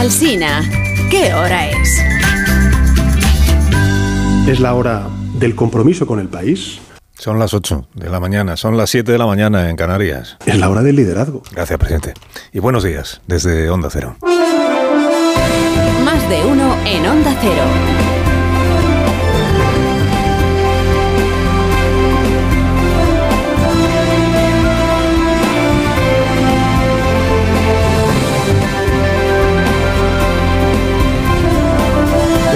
Alsina, ¿qué hora es? Es la hora del compromiso con el país. Son las 8 de la mañana, son las 7 de la mañana en Canarias. Es la hora del liderazgo. Gracias, presidente. Y buenos días desde Onda Cero. Más de uno en Onda Cero.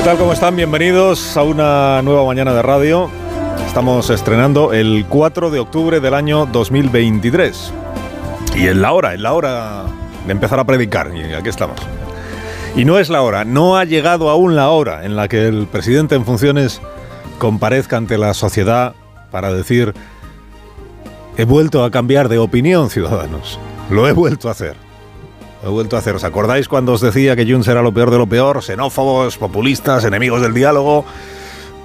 Tal? ¿Cómo están? Bienvenidos a una nueva mañana de radio. Estamos estrenando el 4 de octubre del año 2023. Y es la hora, es la hora de empezar a predicar. Y aquí estamos. Y no es la hora, no ha llegado aún la hora en la que el presidente en funciones comparezca ante la sociedad para decir, he vuelto a cambiar de opinión, ciudadanos. Lo he vuelto a hacer. He vuelto a hacer. ¿Os acordáis cuando os decía que Junts era lo peor de lo peor? Xenófobos, populistas, enemigos del diálogo.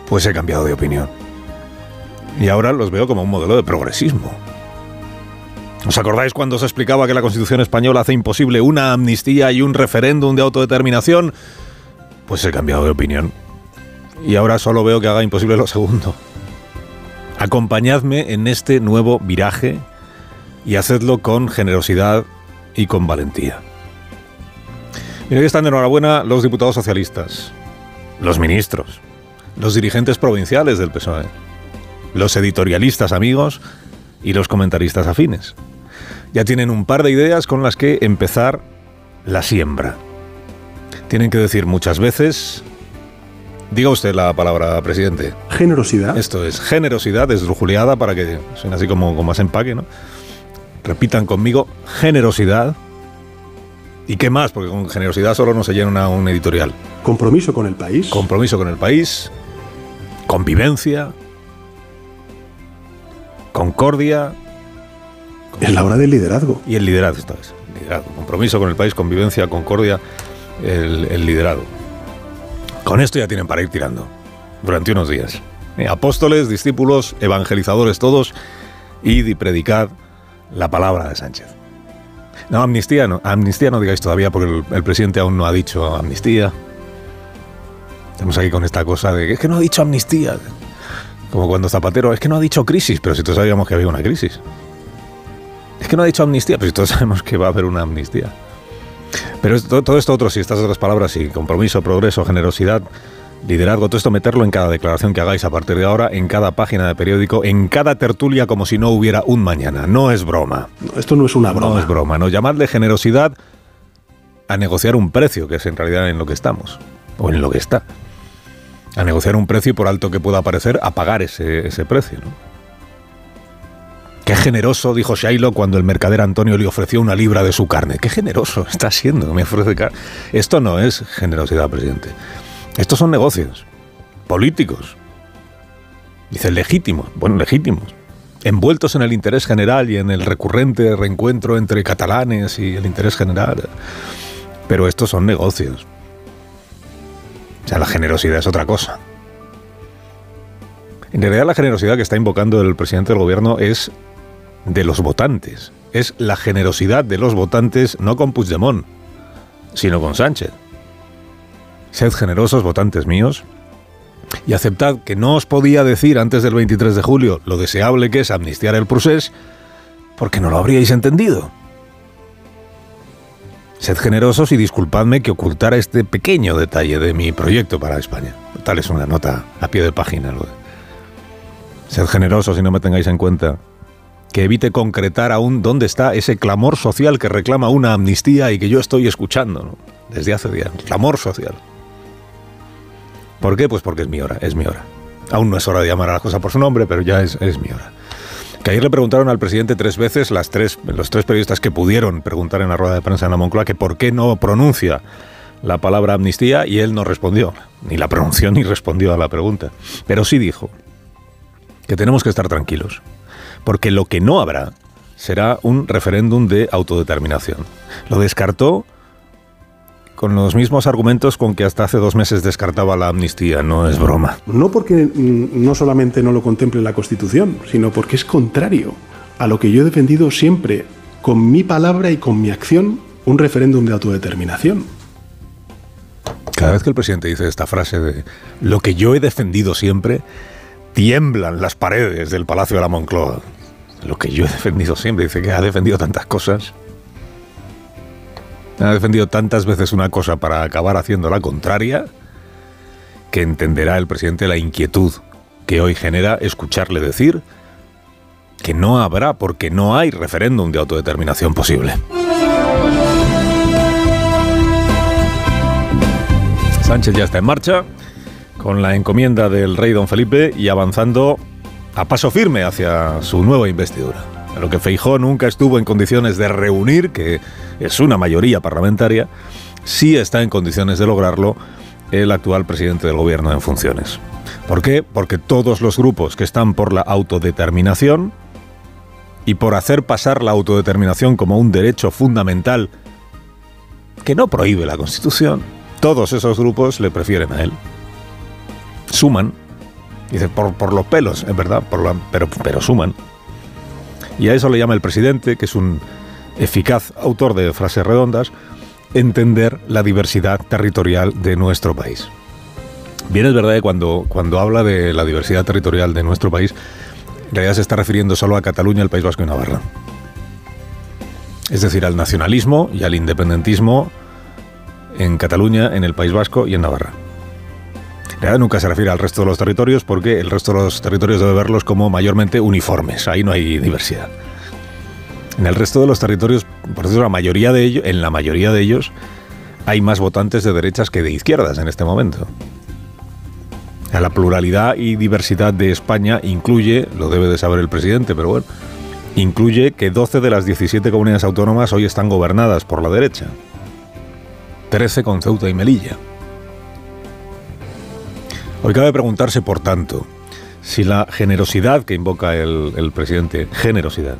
Pues he cambiado de opinión. Y ahora los veo como un modelo de progresismo. ¿Os acordáis cuando os explicaba que la Constitución española hace imposible una amnistía y un referéndum de autodeterminación? Pues he cambiado de opinión. Y ahora solo veo que haga imposible lo segundo. Acompañadme en este nuevo viraje y hacedlo con generosidad y con valentía. Mira, hoy están de enhorabuena los diputados socialistas, los ministros, los dirigentes provinciales del PSOE, los editorialistas amigos y los comentaristas afines. Ya tienen un par de ideas con las que empezar la siembra. Tienen que decir muchas veces... Diga usted la palabra, presidente. Generosidad. Esto es generosidad esdrujuleada para que suene así como con más empaque, ¿no? Repitan conmigo, generosidad. ¿Y qué más? Porque con generosidad solo no se llena una- un editorial. Compromiso con el país. Compromiso con el país, convivencia, concordia es la hora del liderazgo. y el liderazgo esta vez. Liderazgo. Compromiso con el país, convivencia, concordia, el, el liderazgo. Con esto ya tienen para ir tirando durante unos días. Eh, Apóstoles, discípulos, evangelizadores todos, id y predicad la palabra de Sánchez. No, amnistía no, amnistía no digáis todavía porque el, presidente aún no ha dicho amnistía. Estamos aquí con esta cosa de que es que no ha dicho amnistía. Como cuando Zapatero, es que no ha dicho crisis, pero si todos sabíamos que había una crisis. Es que no ha dicho amnistía, pero si todos sabemos que va a haber una amnistía. Pero todo esto otro, si estas otras palabras, sí, compromiso, progreso, generosidad, liderazgo, todo esto meterlo en cada declaración que hagáis a partir de ahora, en cada página de periódico, en cada tertulia, como si no hubiera un mañana. No es broma. No, esto no es una broma. No es broma, no. Llamadle generosidad a negociar un precio, que es en realidad en lo que estamos, o en lo que está. A negociar un precio y por alto que pueda parecer, a pagar ese, ese precio. ¿no? Qué generoso, dijo Shiloh cuando el mercader Antonio le ofreció una libra de su carne. Qué generoso está siendo me ofrece carne. Esto no es generosidad, presidente. Estos son negocios políticos. Dice legítimos, bueno, legítimos envueltos en el interés general y en el recurrente reencuentro entre catalanes y el interés general. Pero estos son negocios. O sea, la generosidad es otra cosa. En realidad la generosidad que está invocando el presidente del gobierno es de los votantes. Es la generosidad de los votantes no con Puigdemont, sino con Sánchez. Sed generosos, votantes míos, y aceptad que no os podía decir antes del 23 de julio lo deseable que es amnistiar el procés, porque no lo habríais entendido. Sed generosos y disculpadme que ocultara este pequeño detalle de mi proyecto para España. Tal es una nota a pie de página. lo de- Sed generosos y no me tengáis en cuenta que evite concretar aún dónde está ese clamor social que reclama una amnistía y que yo estoy escuchando ¿no? desde hace días. Clamor social. ¿Por qué? Pues porque es mi hora, es mi hora. Aún no es hora de llamar a las cosas por su nombre, pero ya es, es mi hora. Que ayer le preguntaron al presidente tres veces, las tres, los tres periodistas que pudieron preguntar en la rueda de prensa en la Moncloa, que por qué no pronuncia la palabra amnistía y él no respondió. Ni la pronunció ni respondió a la pregunta. Pero sí dijo que tenemos que estar tranquilos, porque lo que no habrá será un referéndum de autodeterminación. Lo descartó con los mismos argumentos con que hasta hace dos meses descartaba la amnistía. No es broma. No porque mm, no solamente no lo contemple la Constitución, sino porque es contrario a lo que yo he defendido siempre, con mi palabra y con mi acción, un referéndum de autodeterminación. Cada vez que el presidente dice esta frase de lo que yo he defendido siempre, tiemblan las paredes del Palacio de la Moncloa. Lo que yo he defendido siempre, dice que ha defendido tantas cosas. Ha defendido tantas veces una cosa para acabar haciendo la contraria, que entenderá el presidente la inquietud que hoy genera escucharle decir que no habrá porque no hay referéndum de autodeterminación posible. Sánchez ya está en marcha con la encomienda del rey don Felipe y avanzando a paso firme hacia su nueva investidura. Lo que Feijó nunca estuvo en condiciones de reunir, que es una mayoría parlamentaria, sí está en condiciones de lograrlo el actual presidente del gobierno en funciones. ¿Por qué? Porque todos los grupos que están por la autodeterminación y por hacer pasar la autodeterminación como un derecho fundamental que no prohíbe la Constitución, todos esos grupos le prefieren a él. Suman. Dice, por, por los pelos, es verdad, pero, pero suman. Y a eso le llama el presidente, que es un eficaz autor de frases redondas, entender la diversidad territorial de nuestro país. Bien es verdad que cuando, cuando habla de la diversidad territorial de nuestro país, en realidad se está refiriendo solo a Cataluña, el País Vasco y Navarra. Es decir, al nacionalismo y al independentismo en Cataluña, en el País Vasco y en Navarra. Nunca se refiere al resto de los territorios porque el resto de los territorios debe verlos como mayormente uniformes, ahí no hay diversidad. En el resto de los territorios, por eso la mayoría de ellos, en la mayoría de ellos hay más votantes de derechas que de izquierdas en este momento. La pluralidad y diversidad de España incluye, lo debe de saber el presidente, pero bueno, incluye que 12 de las 17 comunidades autónomas hoy están gobernadas por la derecha. 13 con Ceuta y Melilla. Hoy cabe preguntarse, por tanto, si la generosidad que invoca el, presidente, generosidad,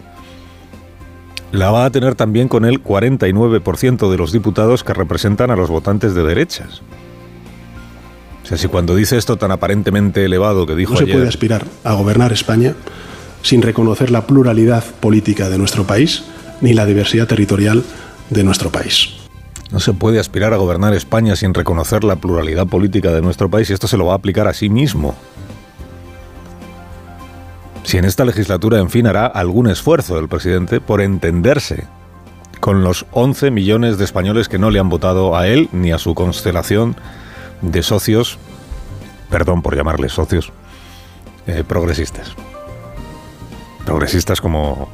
la va a tener también con el 49% de los diputados que representan a los votantes de derechas. O sea, si cuando dice esto tan aparentemente elevado que dijo no se puede aspirar a gobernar España sin reconocer la pluralidad política de nuestro país ni la diversidad territorial de nuestro país. No se puede aspirar a gobernar España sin reconocer la pluralidad política de nuestro país y esto se lo va a aplicar a sí mismo. Si en esta legislatura, en fin, hará algún esfuerzo el presidente por entenderse con los 11 millones de españoles que no le han votado a él ni a su constelación de socios, perdón por llamarles socios, eh, progresistas. Progresistas como,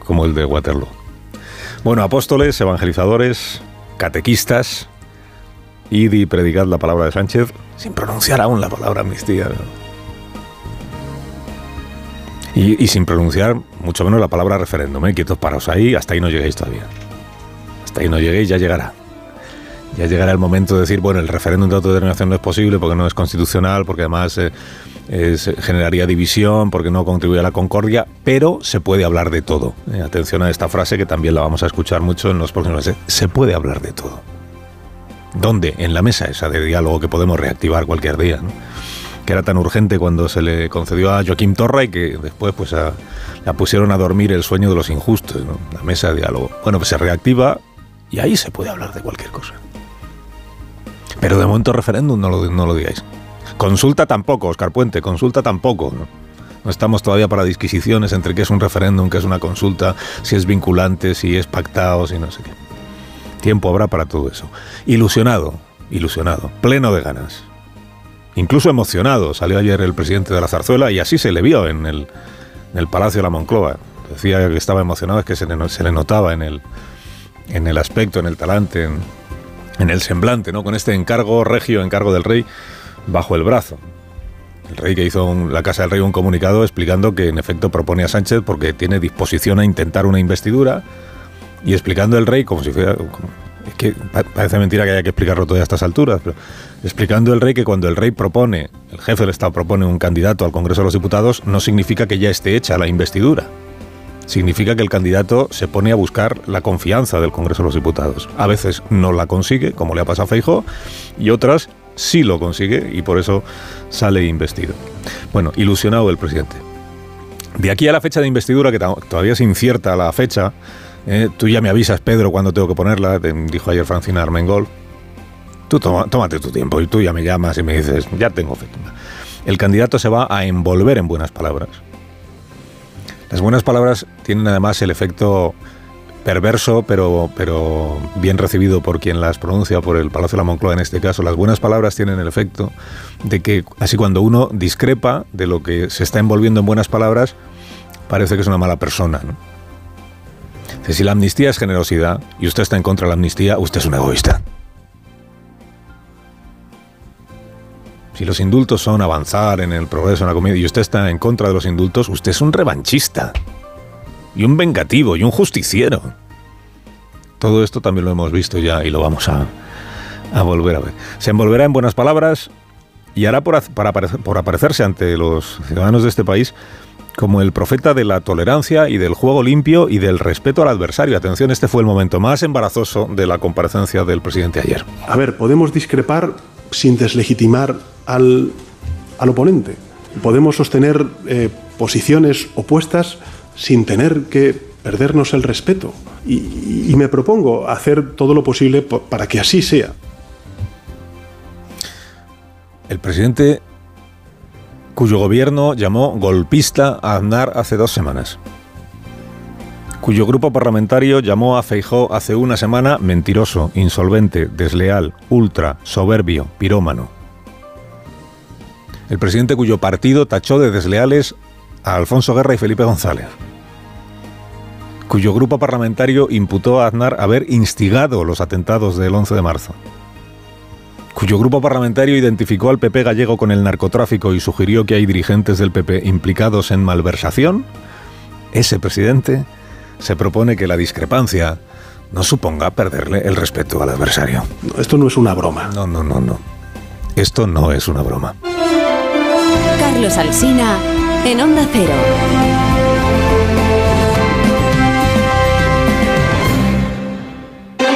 como el de Waterloo. Bueno, apóstoles, evangelizadores, catequistas, id y predicad la palabra de Sánchez sin pronunciar aún la palabra amnistía. Y, sin pronunciar mucho menos la palabra referéndum. ¿eh? Quietos paraos ahí, hasta ahí no lleguéis todavía. Hasta ahí no lleguéis, ya llegará. Ya llegará el momento de decir, bueno, el referéndum de autodeterminación no es posible porque no es constitucional, porque además eh, generaría división, porque no contribuye a la concordia, pero se puede hablar de todo. Eh, atención a esta frase que también la vamos a escuchar mucho en los próximos meses. Se puede hablar de todo. ¿Dónde? En la mesa esa de diálogo que podemos reactivar cualquier día. que era tan urgente cuando se le concedió a Joaquín Torra y que después pues la pusieron a dormir el sueño de los injustos, la mesa de diálogo. Bueno, pues se reactiva y ahí se puede hablar de cualquier cosa. Pero de momento referéndum no lo, no lo digáis. Consulta tampoco, Oscar Puente, consulta tampoco. ¿no? estamos todavía para disquisiciones entre qué es un referéndum, qué es una consulta, si es vinculante, si es pactado, si no sé qué. Tiempo habrá para todo eso. Ilusionado, ilusionado, pleno de ganas. Incluso emocionado. Salió ayer el presidente de la Zarzuela y así se le vio en el, Palacio de la Moncloa. Decía que estaba emocionado, es que se le, se le notaba en el, en el aspecto, en el talante, en, en el semblante, ¿no? Con este encargo regio, encargo del rey, bajo el brazo. El rey que hizo la Casa del Rey un comunicado explicando que en efecto propone a Sánchez porque tiene disposición a intentar una investidura y explicando el rey como si fuera... es que parece mentira que haya que explicarlo todo a estas alturas, explicando el rey que cuando el rey propone, el jefe del Estado propone un candidato al Congreso de los Diputados, no significa que ya esté hecha la investidura significa que el candidato se pone a buscar la confianza del Congreso de los Diputados. A veces no la consigue, como le ha pasado a Feijóo, y otras sí lo consigue y por eso sale investido. Bueno, ilusionado el presidente. De aquí a la fecha de investidura, que todavía es incierta la fecha, eh, tú ya me avisas, Pedro, cuando tengo que ponerla, dijo ayer Francina Armengol. Tú tómate tu tiempo y tú ya me llamas y me dices, ya tengo fe. El candidato se va a envolver en buenas palabras. Las buenas palabras tienen además el efecto perverso, pero, pero bien recibido por quien las pronuncia, por el Palacio de la Moncloa en este caso. Las buenas palabras tienen el efecto de que, así cuando uno discrepa de lo que se está envolviendo en buenas palabras, parece que es una mala persona. Si la amnistía es generosidad y usted está en contra de la amnistía, usted es un egoísta. Si los indultos son avanzar en el progreso en la comida y usted está en contra de los indultos, usted es un revanchista y un vengativo y un justiciero. Todo esto también lo hemos visto ya y lo vamos a, volver a ver. Se envolverá en buenas palabras y hará por, por aparecerse ante los ciudadanos de este país como el profeta de la tolerancia y del juego limpio y del respeto al adversario. Atención, este fue el momento más embarazoso de la comparecencia del presidente ayer. A ver, podemos discrepar sin deslegitimar al, oponente. Podemos sostener eh, posiciones opuestas sin tener que perdernos el respeto. Y, me propongo hacer todo lo posible para que así sea. El presidente cuyo gobierno llamó golpista a Aznar hace dos semanas, cuyo grupo parlamentario llamó a Feijó hace una semana mentiroso, insolvente, desleal, ultra, soberbio, pirómano. El presidente cuyo partido tachó de desleales a Alfonso Guerra y Felipe González cuyo grupo parlamentario imputó a Aznar haber instigado los atentados del 11 de marzo, cuyo grupo parlamentario identificó al PP gallego con el narcotráfico y sugirió que hay dirigentes del PP implicados en malversación, ese presidente se propone que la discrepancia no suponga perderle el respeto al adversario. esto no es una broma. No, no, no, no. Esto no es una broma. Carlos Alsina en Onda Cero.